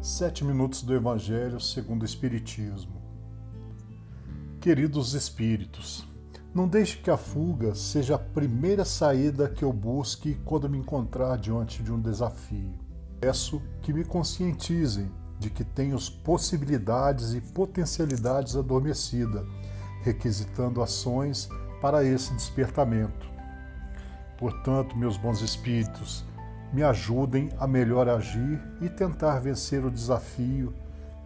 Sete minutos do Evangelho segundo o Espiritismo. Queridos espíritos, não deixe que a fuga seja a primeira saída que eu busque quando me encontrar diante de um desafio. Peço que me conscientizem de que tenho possibilidades e potencialidades adormecidas, requisitando ações para esse despertamento. Portanto, meus bons espíritos, me ajudem a melhor agir e tentar vencer o desafio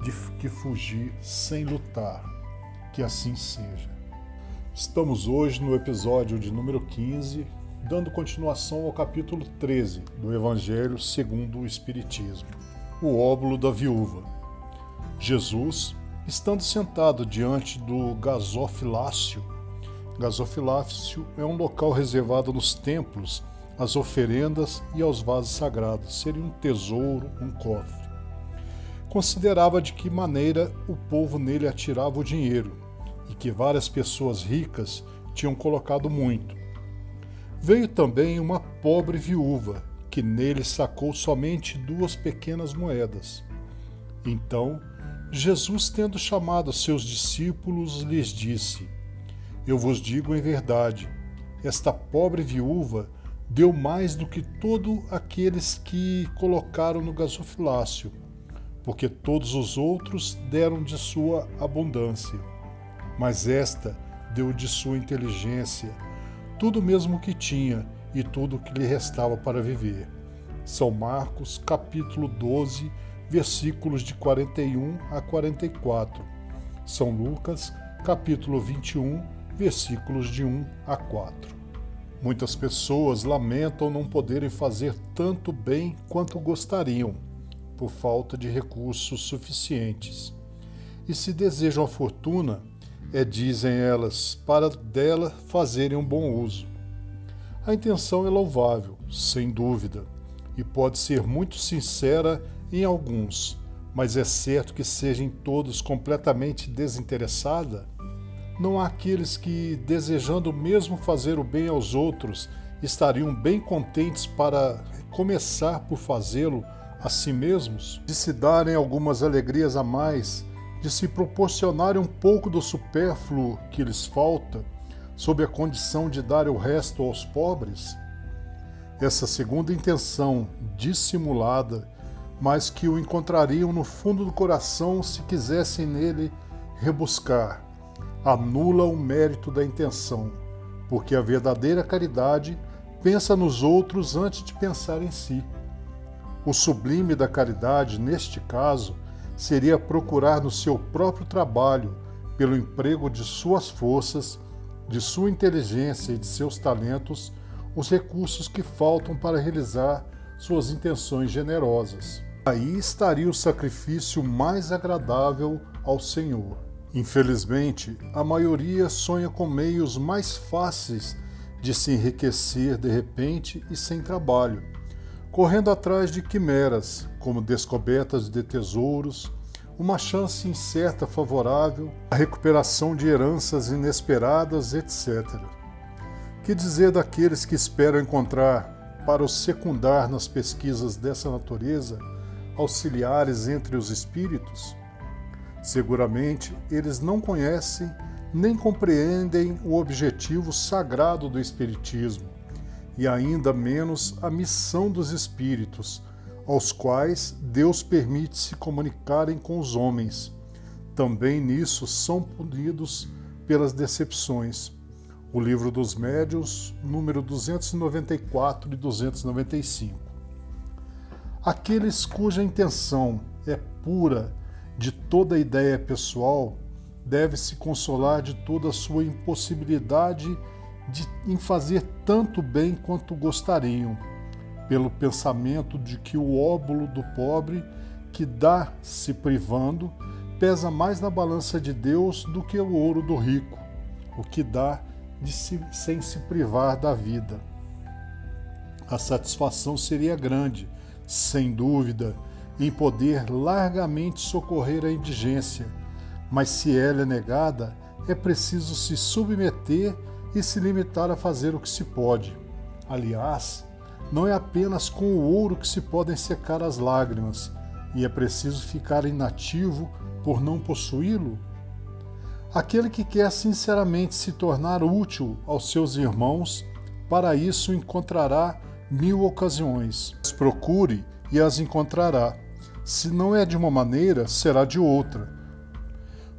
de que fugir sem lutar. Que assim seja. Estamos hoje no episódio de número 15, dando continuação ao capítulo 13 do Evangelho segundo o Espiritismo, o óbolo da viúva. Jesus, estando sentado diante do gasofilácio, gasofilácio é um local reservado nos templos as oferendas e aos vasos sagrados. Seria um tesouro, um cofre. Considerava de que maneira o povo nele atirava o dinheiro e que várias pessoas ricas tinham colocado muito. Veio também uma pobre viúva, que nele sacou somente duas pequenas moedas. Então, Jesus, tendo chamado seus discípulos, lhes disse: Eu vos digo em verdade, esta pobre viúva deu mais do que todos aqueles que colocaram no gasofilácio, porque todos os outros deram de sua abundância. Mas esta deu de sua inteligência, tudo mesmo que tinha e tudo que lhe restava para viver. São Marcos, capítulo 12, versículos de 41 a 44. São Lucas, capítulo 21, versículos de 1 a 4. Muitas pessoas lamentam não poderem fazer tanto bem quanto gostariam, por falta de recursos suficientes. E se desejam a fortuna, é, dizem elas, para dela fazerem um bom uso. A intenção é louvável, sem dúvida, e pode ser muito sincera em alguns, mas é certo que seja em todos completamente desinteressada não há aqueles que, desejando mesmo fazer o bem aos outros, estariam bem contentes para começar por fazê-lo a si mesmos, de se darem algumas alegrias a mais, de se proporcionarem um pouco do supérfluo que lhes falta, sob a condição de dar o resto aos pobres? Essa segunda intenção, dissimulada, mas que o encontrariam no fundo do coração se quisessem nele rebuscar anula o mérito da intenção, porque a verdadeira caridade pensa nos outros antes de pensar em si. O sublime da caridade, neste caso, seria procurar no seu próprio trabalho, pelo emprego de suas forças, de sua inteligência e de seus talentos, os recursos que faltam para realizar suas intenções generosas. Aí estaria o sacrifício mais agradável ao Senhor. Infelizmente, a maioria sonha com meios mais fáceis de se enriquecer de repente e sem trabalho, correndo atrás de quimeras, como descobertas de tesouros, uma chance incerta favorável, a recuperação de heranças inesperadas, etc. Que dizer daqueles que esperam encontrar, para os secundar nas pesquisas dessa natureza, auxiliares entre os espíritos? Seguramente eles não conhecem nem compreendem o objetivo sagrado do Espiritismo e ainda menos a missão dos espíritos, aos quais Deus permite se comunicarem com os homens. Também nisso são punidos pelas decepções. O Livro dos Médios, número 294 e 295. Aqueles cuja intenção é pura de toda ideia pessoal, deve se consolar de toda a sua impossibilidade de, em fazer tanto bem quanto gostariam, pelo pensamento de que o óbolo do pobre, que dá se privando, pesa mais na balança de Deus do que o ouro do rico, o que dá se, sem se privar da vida. A satisfação seria grande, sem dúvida, em poder largamente socorrer a indigência, mas se ela é negada, é preciso se submeter e se limitar a fazer o que se pode. Aliás, não é apenas com o ouro que se podem secar as lágrimas, e é preciso ficar inativo por não possuí-lo? Aquele que quer sinceramente se tornar útil aos seus irmãos, para isso encontrará mil ocasiões. Procure e as encontrará. Se não é de uma maneira, será de outra.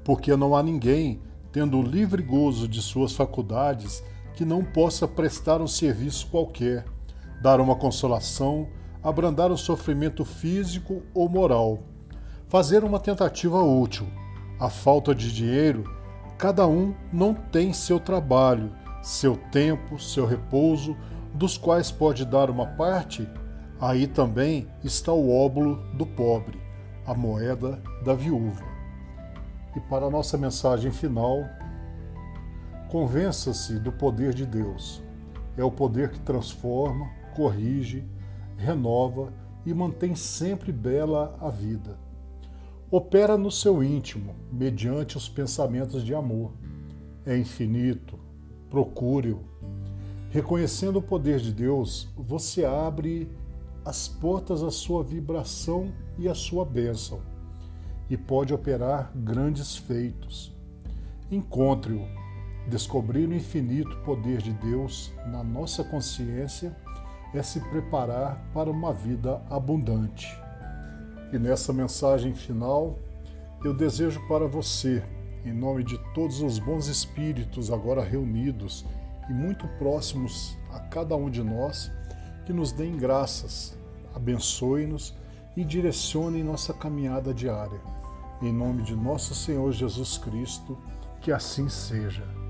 Porque não há ninguém, tendo o livre gozo de suas faculdades, que não possa prestar um serviço qualquer, dar uma consolação, abrandar o sofrimento físico ou moral, fazer uma tentativa útil. A falta de dinheiro Cada um não tem seu trabalho, seu tempo, seu repouso, dos quais pode dar uma parte. Aí também está o óbulo do pobre, a moeda da viúva. E para a nossa mensagem final, convença-se do poder de Deus. É o poder que transforma, corrige, renova e mantém sempre bela a vida opera no seu íntimo, mediante os pensamentos de amor. É infinito, procure-o. Reconhecendo o poder de Deus, você abre as portas à sua vibração e à sua bênção e pode operar grandes feitos. Encontre-o. Descobrir o infinito poder de Deus na nossa consciência é se preparar para uma vida abundante. E nessa mensagem final, eu desejo para você, em nome de todos os bons espíritos agora reunidos e muito próximos a cada um de nós, que nos deem graças, abençoe-nos e direcione nossa caminhada diária. Em nome de nosso Senhor Jesus Cristo, que assim seja.